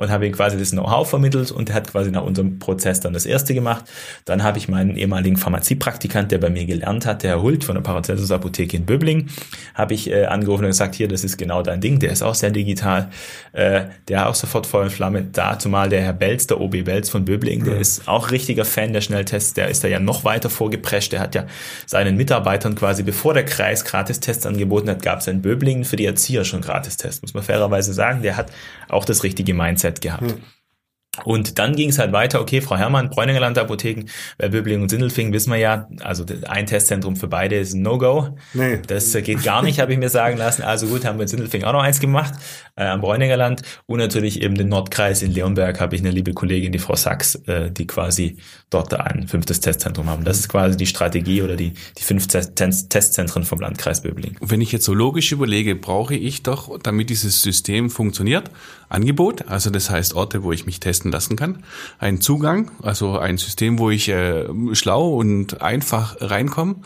und habe ihm quasi das Know-how vermittelt und er hat quasi nach unserem Prozess dann das erste gemacht. Dann habe ich meinen ehemaligen Pharmaziepraktikant, der bei mir gelernt hat, der Herr Hult von der Paracelsus Apotheke in Böbling, habe ich äh, angerufen und gesagt, hier, das ist genau dein Ding, der ist auch sehr digital, äh, der auch sofort Feuer und Flamme, da zumal der Herr Belz, der OB Belz von Böbling, der ist auch richtiger Fan der Schnelltests, der ist da ja noch weiter vorgeprescht, der hat ja seinen Mitarbeitern quasi, bevor der Kreis Gratistests angeboten hat, gab es in Böblingen für die Erzieher schon Gratistests, muss man fairerweise sagen, der hat auch das richtige Mindset gehabt. Hm. Und dann ging es halt weiter, okay, Frau Herrmann, Bräuninger Landapotheken, bei Böbling und Sindelfingen wissen wir ja, also ein Testzentrum für beide ist ein No-Go. Nee. Das geht gar nicht, habe ich mir sagen lassen. Also gut, haben wir in Sindelfingen auch noch eins gemacht, äh, am Bräuninger Land. Und natürlich eben den Nordkreis in Leonberg habe ich eine liebe Kollegin, die Frau Sachs, äh, die quasi dort ein fünftes Testzentrum haben. Das ist quasi die Strategie oder die, die fünf Testzentren vom Landkreis Böbling. Wenn ich jetzt so logisch überlege, brauche ich doch, damit dieses System funktioniert, Angebot, also das heißt Orte, wo ich mich testen lassen kann, ein Zugang, also ein System, wo ich äh, schlau und einfach reinkomme.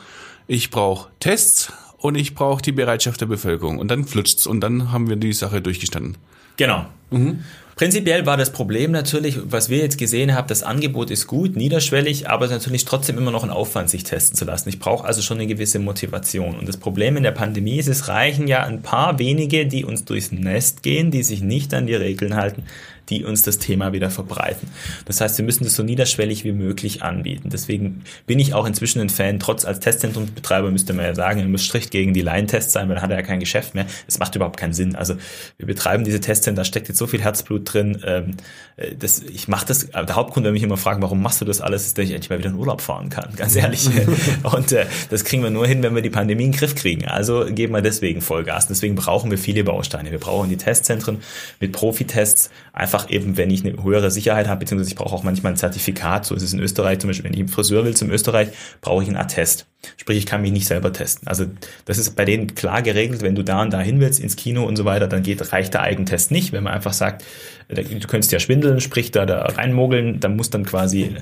Ich brauche Tests und ich brauche die Bereitschaft der Bevölkerung und dann flutscht's und dann haben wir die Sache durchgestanden. Genau. Mhm. Prinzipiell war das Problem natürlich, was wir jetzt gesehen haben, das Angebot ist gut, niederschwellig, aber es ist natürlich trotzdem immer noch ein Aufwand, sich testen zu lassen. Ich brauche also schon eine gewisse Motivation. Und das Problem in der Pandemie ist, es reichen ja ein paar wenige, die uns durchs Nest gehen, die sich nicht an die Regeln halten, die uns das Thema wieder verbreiten. Das heißt, wir müssen das so niederschwellig wie möglich anbieten. Deswegen bin ich auch inzwischen ein Fan, trotz als Testzentrumsbetreiber müsste man ja sagen, er muss strikt gegen die Laientests sein, weil dann hat er ja kein Geschäft mehr. Es macht überhaupt keinen Sinn. Also wir betreiben diese Testzentren, da steckt jetzt so viel Herzblut drin. Ähm, äh, das, ich mache das, der Hauptgrund, wenn mich immer fragen, warum machst du das alles, ist, dass ich endlich mal wieder in Urlaub fahren kann, ganz ehrlich. Und äh, das kriegen wir nur hin, wenn wir die Pandemie in den Griff kriegen. Also geben wir deswegen Vollgas. Deswegen brauchen wir viele Bausteine. Wir brauchen die Testzentren mit Profitests, einfach einfach eben, wenn ich eine höhere Sicherheit habe, beziehungsweise ich brauche auch manchmal ein Zertifikat, so ist es in Österreich zum Beispiel, wenn ich einen Friseur will zum Österreich, brauche ich einen Attest. Sprich, ich kann mich nicht selber testen. Also das ist bei denen klar geregelt, wenn du da und da hin willst, ins Kino und so weiter, dann geht, reicht der Eigentest nicht. Wenn man einfach sagt, du könntest ja schwindeln, sprich da, da reinmogeln, dann muss dann quasi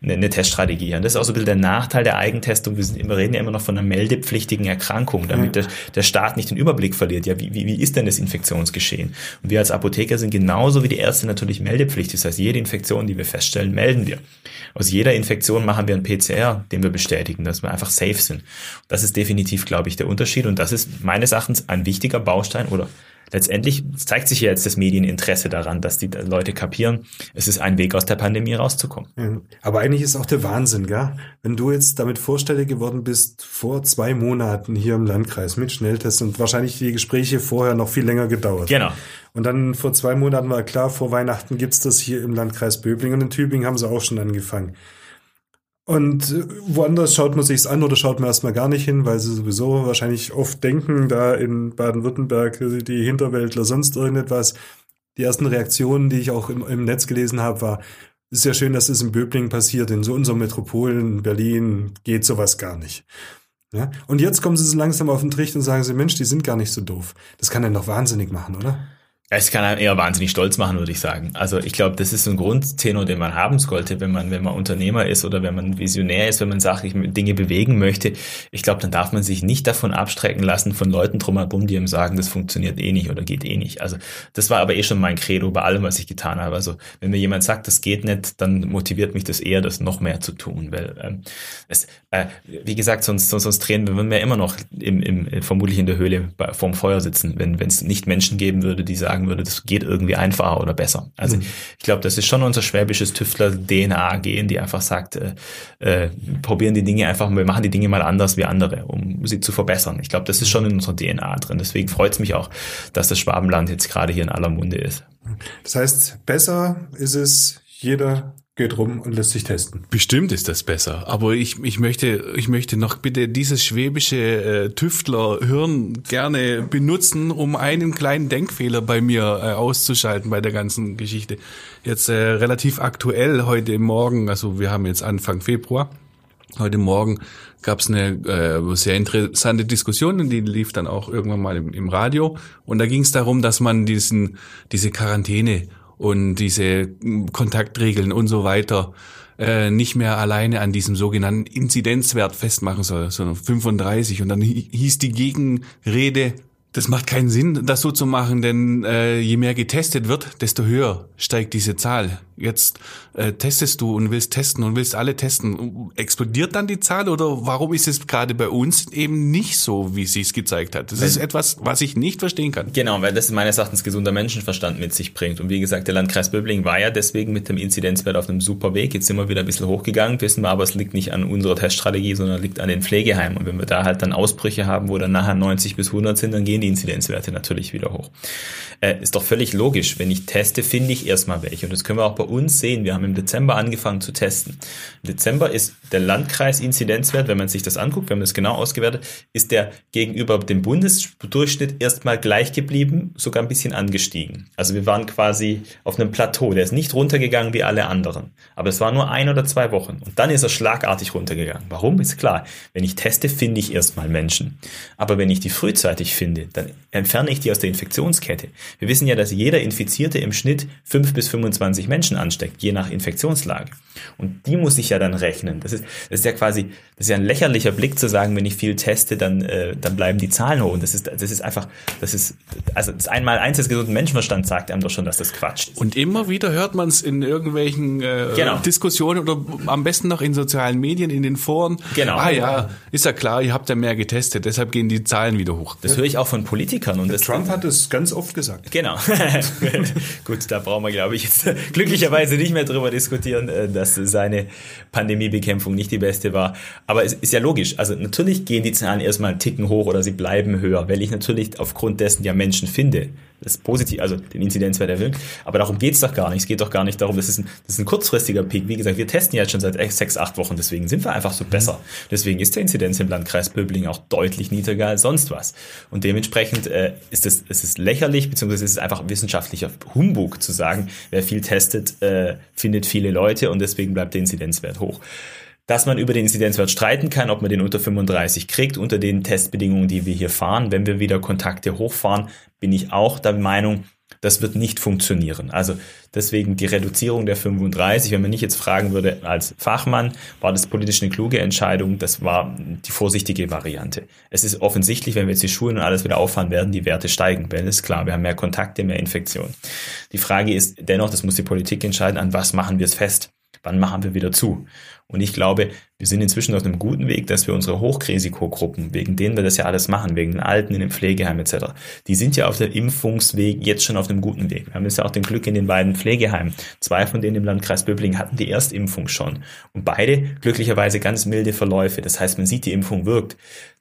eine, eine Teststrategie haben. Das ist auch so ein bisschen der Nachteil der Eigentestung. Wir, sind, wir reden ja immer noch von einer meldepflichtigen Erkrankung, damit der, der Staat nicht den Überblick verliert. Ja, wie, wie, wie ist denn das Infektionsgeschehen? Und wir als Apotheker sind genauso wie die Ärzte natürlich meldepflichtig. Das heißt, jede Infektion, die wir feststellen, melden wir. Aus jeder Infektion machen wir einen PCR, den wir bestätigen, dass wir einfach safe sind. Das ist definitiv, glaube ich, der Unterschied. Und das ist meines Erachtens ein wichtiger Baustein oder letztendlich zeigt sich ja jetzt das Medieninteresse daran, dass die Leute kapieren, es ist ein Weg aus der Pandemie rauszukommen. Aber eigentlich ist auch der Wahnsinn, gell? Wenn du jetzt damit vorstellig geworden bist, vor zwei Monaten hier im Landkreis mit Schnelltests und wahrscheinlich die Gespräche vorher noch viel länger gedauert. Genau. Und dann vor zwei Monaten war klar, vor Weihnachten gibt's das hier im Landkreis Böblingen und in Tübingen haben sie auch schon angefangen. Und woanders schaut man sich's an oder schaut man erstmal gar nicht hin, weil sie sowieso wahrscheinlich oft denken, da in Baden-Württemberg, die Hinterwäldler sonst irgendetwas. Die ersten Reaktionen, die ich auch im, im Netz gelesen habe, war, ist ja schön, dass es in Böblingen passiert, in so unseren Metropolen, Berlin, geht sowas gar nicht. Ja? Und jetzt kommen sie so langsam auf den Trichter und sagen sie, Mensch, die sind gar nicht so doof. Das kann einen doch wahnsinnig machen, oder? Es kann einem eher wahnsinnig stolz machen, würde ich sagen. Also ich glaube, das ist ein Grundtenor, den man haben sollte, wenn man, wenn man Unternehmer ist oder wenn man Visionär ist, wenn man sagt, Dinge bewegen möchte. Ich glaube, dann darf man sich nicht davon abstrecken lassen von Leuten drumherum, die ihm sagen, das funktioniert eh nicht oder geht eh nicht. Also das war aber eh schon mein Credo bei allem, was ich getan habe. Also wenn mir jemand sagt, das geht nicht, dann motiviert mich das eher, das noch mehr zu tun. Weil ähm, es, äh, wie gesagt, sonst, sonst, sonst drehen wir, wir immer noch im, im, vermutlich in der Höhle bei, vorm Feuer sitzen, wenn es nicht Menschen geben würde, die sagen, sagen würde, das geht irgendwie einfacher oder besser. Also mhm. ich glaube, das ist schon unser schwäbisches Tüftler-DNA gehen, die einfach sagt, äh, äh, probieren die Dinge einfach, wir machen die Dinge mal anders wie andere, um sie zu verbessern. Ich glaube, das ist schon in unserer DNA drin. Deswegen freut es mich auch, dass das Schwabenland jetzt gerade hier in aller Munde ist. Das heißt, besser ist es, jeder geht rum und lässt sich testen. Bestimmt ist das besser, aber ich, ich möchte ich möchte noch bitte dieses schwäbische äh, Tüftlerhirn gerne benutzen, um einen kleinen Denkfehler bei mir äh, auszuschalten bei der ganzen Geschichte. Jetzt äh, relativ aktuell heute Morgen, also wir haben jetzt Anfang Februar. Heute Morgen gab es eine äh, sehr interessante Diskussion, und die lief dann auch irgendwann mal im, im Radio. Und da ging es darum, dass man diesen diese Quarantäne und diese Kontaktregeln und so weiter äh, nicht mehr alleine an diesem sogenannten Inzidenzwert festmachen soll, sondern 35. Und dann hieß die Gegenrede, das macht keinen Sinn, das so zu machen, denn äh, je mehr getestet wird, desto höher steigt diese Zahl. Jetzt äh, testest du und willst testen und willst alle testen. Explodiert dann die Zahl oder warum ist es gerade bei uns eben nicht so, wie sie es gezeigt hat? Das weil, ist etwas, was ich nicht verstehen kann. Genau, weil das meines Erachtens gesunder Menschenverstand mit sich bringt. Und wie gesagt, der Landkreis Böbling war ja deswegen mit dem Inzidenzwert auf einem super Weg. Jetzt sind wir wieder ein bisschen hochgegangen, wissen wir aber, es liegt nicht an unserer Teststrategie, sondern liegt an den Pflegeheimen. Und wenn wir da halt dann Ausbrüche haben, wo dann nachher 90 bis 100 sind, dann gehen die Inzidenzwerte natürlich wieder hoch. Äh, ist doch völlig logisch. Wenn ich teste, finde ich erstmal welche. Und das können wir auch bei uns sehen. Wir haben im Dezember angefangen zu testen. Im Dezember ist der Landkreis-Inzidenzwert, wenn man sich das anguckt, wenn man das genau ausgewertet, ist der gegenüber dem Bundesdurchschnitt erstmal gleich geblieben, sogar ein bisschen angestiegen. Also wir waren quasi auf einem Plateau. Der ist nicht runtergegangen wie alle anderen. Aber es war nur ein oder zwei Wochen. Und dann ist er schlagartig runtergegangen. Warum? Ist klar. Wenn ich teste, finde ich erstmal Menschen. Aber wenn ich die frühzeitig finde, dann entferne ich die aus der Infektionskette. Wir wissen ja, dass jeder Infizierte im Schnitt 5 bis 25 Menschen ansteckt, je nach Infektionslage. Und die muss ich ja dann rechnen. Das ist, das ist ja quasi, das ist ja ein lächerlicher Blick zu sagen, wenn ich viel teste, dann, äh, dann bleiben die Zahlen hoch. Und das ist, das ist einfach, das ist, also das einmal eins des gesunden Menschenverstand sagt einem doch schon, dass das Quatsch ist. Und immer wieder hört man es in irgendwelchen äh, genau. Diskussionen oder am besten noch in sozialen Medien, in den Foren. Genau. Ah ja, ist ja klar, ihr habt ja mehr getestet, deshalb gehen die Zahlen wieder hoch. Das höre ich auch von Politikern. Und das Trump hat es ganz oft gesagt. Genau. Gut, da brauchen wir, glaube ich, jetzt glücklicherweise nicht mehr drüber diskutieren, äh, dass seine Pandemiebekämpfung nicht die beste war. Aber es ist ja logisch. Also natürlich gehen die Zahlen erstmal einen Ticken hoch oder sie bleiben höher, weil ich natürlich aufgrund dessen ja Menschen finde. Das ist positiv, also den Inzidenzwert erhöhen. Aber darum geht's doch gar nicht. Es geht doch gar nicht darum, das ist, ein, das ist ein kurzfristiger Peak. Wie gesagt, wir testen ja jetzt schon seit sechs, acht Wochen, deswegen sind wir einfach so besser. Deswegen ist der Inzidenz im Landkreis Böbling auch deutlich niedriger als sonst was. Und dementsprechend äh, ist es, es ist lächerlich, beziehungsweise es ist einfach wissenschaftlicher Humbug zu sagen, wer viel testet, äh, findet viele Leute und deswegen bleibt der Inzidenzwert hoch dass man über den Inzidenzwert streiten kann, ob man den unter 35 kriegt, unter den Testbedingungen, die wir hier fahren. Wenn wir wieder Kontakte hochfahren, bin ich auch der Meinung, das wird nicht funktionieren. Also deswegen die Reduzierung der 35, wenn man nicht jetzt fragen würde als Fachmann, war das politisch eine kluge Entscheidung, das war die vorsichtige Variante. Es ist offensichtlich, wenn wir jetzt die Schulen und alles wieder auffahren, werden die Werte steigen, weil ist klar, wir haben mehr Kontakte, mehr Infektionen. Die Frage ist dennoch, das muss die Politik entscheiden, an was machen wir es fest? Wann machen wir wieder zu? Und ich glaube, wir sind inzwischen auf einem guten Weg, dass wir unsere Hochrisikogruppen, wegen denen wir das ja alles machen, wegen den Alten in den Pflegeheimen etc., die sind ja auf dem Impfungsweg jetzt schon auf einem guten Weg. Wir haben jetzt ja auch den Glück in den beiden Pflegeheimen. Zwei von denen im Landkreis Böblingen hatten die Erstimpfung schon. Und beide glücklicherweise ganz milde Verläufe. Das heißt, man sieht, die Impfung wirkt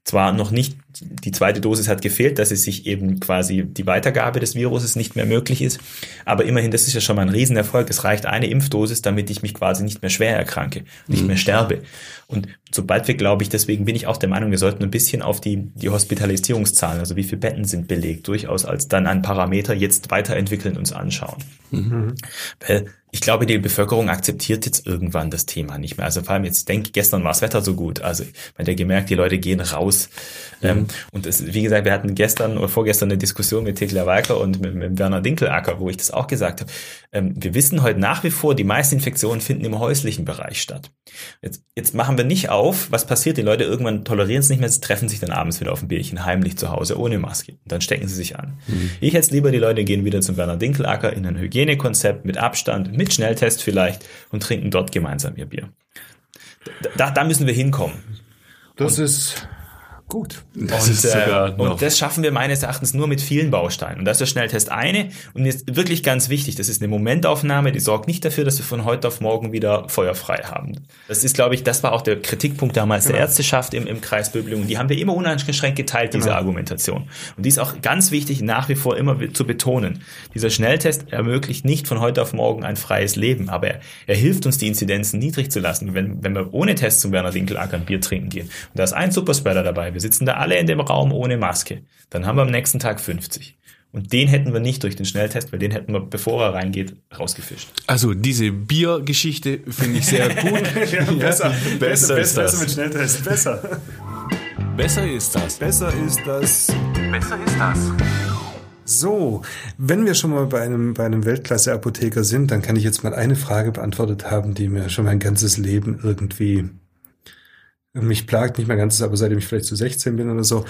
zwar noch nicht, die zweite Dosis hat gefehlt, dass es sich eben quasi die Weitergabe des Viruses nicht mehr möglich ist, aber immerhin, das ist ja schon mal ein Riesenerfolg. Es reicht eine Impfdosis, damit ich mich quasi nicht mehr schwer erkranke, nicht mhm. mehr sterbe. Und sobald wir, glaube ich, deswegen bin ich auch der Meinung, wir sollten ein bisschen auf die, die Hospitalisierungszahlen, also wie viele Betten sind belegt, durchaus als dann ein Parameter jetzt weiterentwickeln uns anschauen. Mhm. Weil ich glaube, die Bevölkerung akzeptiert jetzt irgendwann das Thema nicht mehr. Also vor allem jetzt denke, gestern war das Wetter so gut. Also man hat ja gemerkt, die Leute gehen raus. Mhm. Ähm, und es, wie gesagt, wir hatten gestern oder vorgestern eine Diskussion mit Thekla Walker und mit, mit Werner Dinkelacker, wo ich das auch gesagt habe. Ähm, wir wissen heute nach wie vor, die meisten Infektionen finden im häuslichen Bereich statt. Jetzt, jetzt machen wir nicht auf, was passiert. Die Leute irgendwann tolerieren es nicht mehr, sie treffen sich dann abends wieder auf ein Bierchen, heimlich zu Hause, ohne Maske. Und dann stecken sie sich an. Mhm. Ich hätte lieber, die Leute gehen wieder zum Werner Dinkelacker in ein Hygienekonzept mit Abstand, mit Schnelltest vielleicht und trinken dort gemeinsam ihr Bier. Da, da müssen wir hinkommen. Das und ist gut. Das und, äh, und das schaffen wir meines Erachtens nur mit vielen Bausteinen. Und da ist der Schnelltest eine und ist wirklich ganz wichtig. Das ist eine Momentaufnahme, die sorgt nicht dafür, dass wir von heute auf morgen wieder feuerfrei haben. Das ist, glaube ich, das war auch der Kritikpunkt damals genau. der Ärzteschaft im, im Kreis Böblingen. Und die haben wir immer uneingeschränkt geteilt, diese genau. Argumentation. Und die ist auch ganz wichtig, nach wie vor immer zu betonen. Dieser Schnelltest ermöglicht nicht von heute auf morgen ein freies Leben, aber er, er hilft uns, die Inzidenzen niedrig zu lassen. Wenn, wenn wir ohne Test zum Werner Winkelacker ein Bier trinken gehen und da ist ein Superspreader dabei, wir sitzen da alle in dem Raum ohne Maske. Dann haben wir am nächsten Tag 50. Und den hätten wir nicht durch den Schnelltest, weil den hätten wir, bevor er reingeht, rausgefischt. Also diese Biergeschichte finde ich sehr gut. ja, besser, besser, besser, besser, besser mit Schnelltest. Besser. Besser ist das. Besser ist das. Besser ist das. So, wenn wir schon mal bei einem, bei einem Weltklasse-Apotheker sind, dann kann ich jetzt mal eine Frage beantwortet haben, die mir schon mein ganzes Leben irgendwie mich plagt nicht mehr ganz, aber seitdem ich vielleicht zu so 16 bin oder so.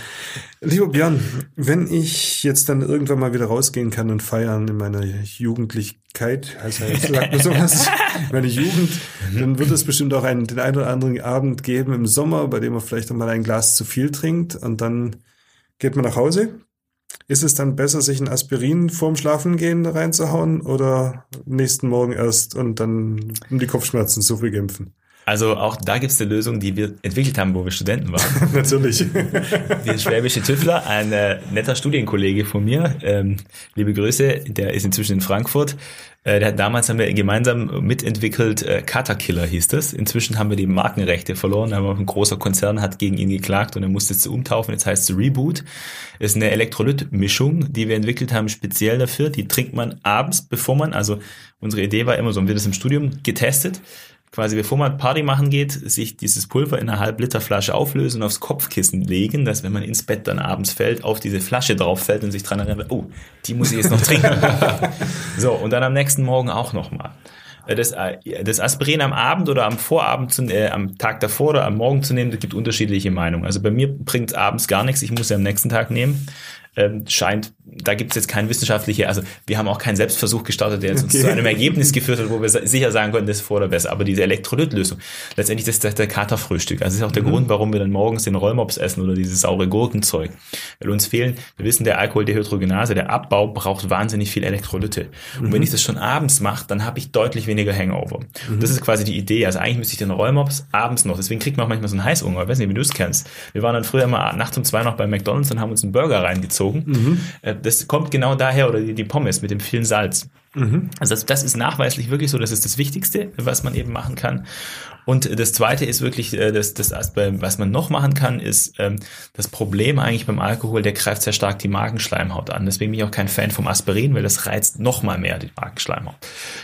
Lieber Björn, wenn ich jetzt dann irgendwann mal wieder rausgehen kann und feiern in meiner Jugendlichkeit, heißt ja jetzt, sagt man sowas, meine Jugend, dann wird es bestimmt auch einen, den einen oder anderen Abend geben im Sommer, bei dem man vielleicht noch mal ein Glas zu viel trinkt und dann geht man nach Hause. Ist es dann besser, sich ein Aspirin vorm Schlafengehen reinzuhauen oder nächsten Morgen erst und dann um die Kopfschmerzen zu bekämpfen? Also auch da gibt es eine Lösung, die wir entwickelt haben, wo wir Studenten waren. Natürlich. Der schwäbische Tüffler, ein äh, netter Studienkollege von mir, ähm, liebe Grüße, der ist inzwischen in Frankfurt. Äh, der hat damals haben wir gemeinsam mitentwickelt, äh, Caterkiller hieß das. Inzwischen haben wir die Markenrechte verloren, aber ein großer Konzern hat gegen ihn geklagt und er musste es umtaufen. Jetzt heißt es Reboot. ist eine Elektrolytmischung, die wir entwickelt haben, speziell dafür. Die trinkt man abends, bevor man, also unsere Idee war immer so, haben wir das im Studium getestet quasi bevor man Party machen geht, sich dieses Pulver in einer halb Liter Flasche auflösen und aufs Kopfkissen legen, dass wenn man ins Bett dann abends fällt, auf diese Flasche drauf fällt und sich dran erinnert, oh, die muss ich jetzt noch trinken. so, und dann am nächsten Morgen auch nochmal. Äh, das, äh, das Aspirin am Abend oder am Vorabend, zu, äh, am Tag davor oder am Morgen zu nehmen, das gibt unterschiedliche Meinungen. Also bei mir bringt es abends gar nichts, ich muss ja am nächsten Tag nehmen ähm, scheint, da gibt es jetzt kein wissenschaftliche, also wir haben auch keinen Selbstversuch gestartet, der jetzt okay. uns zu einem Ergebnis geführt hat, wo wir sicher sagen können, das ist vor oder besser. Aber diese Elektrolytlösung, letztendlich das ist der Katerfrühstück. Also das ist auch der mhm. Grund, warum wir dann morgens den Rollmops essen oder dieses saure Gurkenzeug. Weil uns fehlen, wir wissen, der Alkoholdehydrogenase, der Abbau braucht wahnsinnig viel Elektrolyte. Und mhm. wenn ich das schon abends mache, dann habe ich deutlich weniger Hangover. Mhm. Das ist quasi die Idee. Also eigentlich müsste ich den Rollmops abends noch, deswegen kriegt man auch manchmal so einen Heißhunger. Ich weiß nicht, wie du es kennst. Wir waren dann früher mal nachts um zwei noch bei McDonalds und haben uns einen Burger reingezogen gezogen. Mhm. Äh, das kommt genau daher, oder die Pommes mit dem vielen Salz. Mhm. Also das, das, ist nachweislich wirklich so, das ist das Wichtigste, was man eben machen kann. Und das Zweite ist wirklich, äh, das, das, was man noch machen kann, ist ähm, das Problem eigentlich beim Alkohol, der greift sehr stark die Magenschleimhaut an. Deswegen bin ich auch kein Fan vom Aspirin, weil das reizt noch mal mehr die Magenschleimhaut.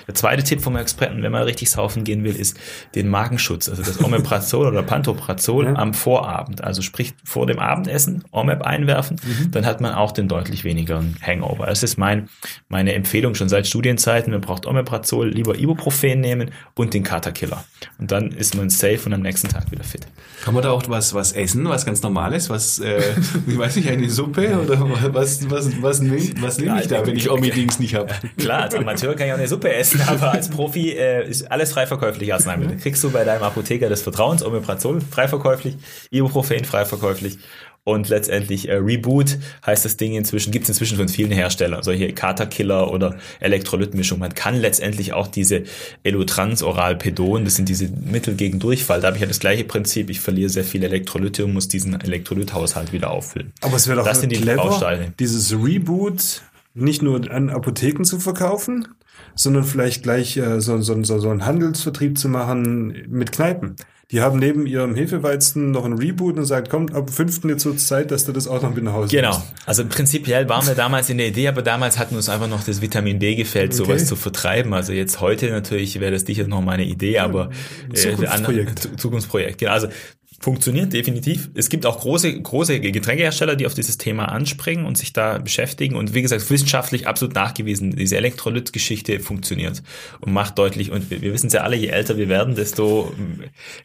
Der zweite Tipp vom Experten, wenn man richtig saufen gehen will, ist den Magenschutz, also das Omeprazol oder Pantoprazol ja. am Vorabend. Also sprich vor dem Abendessen Omep einwerfen, mhm. dann hat man auch den deutlich weniger Hangover. Das ist mein, meine Empfehlung schon seit Studienzeiten. Man braucht Omeprazol, lieber Ibuprofen nehmen und den Katerkiller. Und dann ist man safe und am nächsten Tag wieder fit. Kann man da auch was, was essen, was ganz normales, was, äh, ich weiß nicht, eine Suppe oder was, was, was, nehm, was nehme ich da, wenn ich Omi-Dings nicht habe? Klar, als Amateur kann ich auch eine Suppe essen, aber als Profi äh, ist alles frei verkäuflich Arzneimittel. Kriegst du bei deinem Apotheker des Vertrauens Omeprazol frei verkäuflich, Ibuprofen frei verkäuflich und letztendlich äh, Reboot heißt das Ding inzwischen, gibt es inzwischen von vielen Herstellern, solche Katerkiller oder Elektrolytmischung. Man kann letztendlich auch diese Elotrans Oralpedon, das sind diese Mittel gegen Durchfall, da habe ich ja das gleiche Prinzip, ich verliere sehr viele Elektrolyte und muss diesen Elektrolythaushalt wieder auffüllen. Aber es wäre doch das sind die clever, Bausteine. dieses Reboot nicht nur an Apotheken zu verkaufen, sondern vielleicht gleich äh, so, so, so, so einen Handelsvertrieb zu machen mit Kneipen. Die haben neben ihrem Hefeweizen noch ein Reboot und sagt, komm, ab 5. jetzt wird Zeit, dass du das auch noch mit nach Hause Genau. Nimmst. Also prinzipiell waren wir damals in der Idee, aber damals hatten uns einfach noch das Vitamin D gefällt, okay. sowas zu vertreiben. Also jetzt heute natürlich wäre das sicher noch meine Idee, aber äh, Zukunftsprojekt. Äh, Zukunftsprojekt. Genau. Also funktioniert definitiv. Es gibt auch große, große Getränkehersteller, die auf dieses Thema anspringen und sich da beschäftigen. Und wie gesagt, wissenschaftlich absolut nachgewiesen, diese Elektrolytgeschichte funktioniert und macht deutlich, und wir wissen es ja alle, je älter wir werden, desto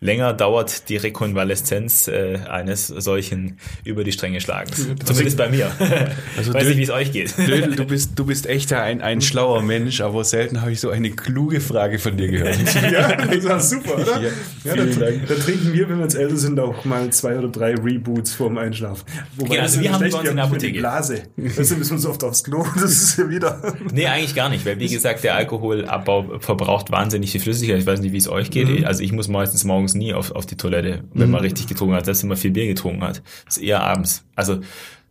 länger dauert die Rekonvaleszenz äh, eines solchen über die Stränge Schlagens. Zumindest bei mir. Also Weiß nicht, wie es euch geht. Dödel, du bist, du bist echt ein, ein schlauer Mensch, aber selten habe ich so eine kluge Frage von dir gehört. ja, das war super, oder? Ja, ja da, da, trinken wir, wenn wir uns älter sind, sind auch mal zwei oder drei Reboots vorm Einschlafen. Wobei Genau, das also ist wir ja haben schlecht, bei uns in der Apotheke. die Blase. Deswegen müssen wir so oft aufs Klo. Das ist ja wieder. Nee, eigentlich gar nicht, weil wie gesagt, der Alkoholabbau verbraucht wahnsinnig viel Flüssigkeit. Ich weiß nicht, wie es euch geht. Mhm. Also ich muss meistens morgens nie auf, auf die Toilette, wenn man richtig getrunken hat, selbst wenn man viel Bier getrunken hat. Das ist eher abends. Also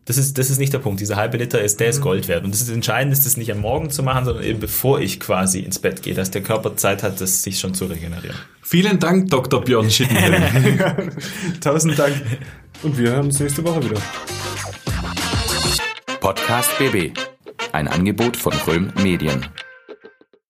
das ist, das ist nicht der Punkt. Dieser halbe Liter ist, der ist Gold wert. Und das ist entscheidend, ist das nicht am Morgen zu machen, sondern eben bevor ich quasi ins Bett gehe, dass der Körper Zeit hat, das sich schon zu regenerieren. Vielen Dank, Dr. Björn Schittenhelm. Tausend Dank. Und wir hören uns nächste Woche wieder. Podcast BB. Ein Angebot von Röhm Medien.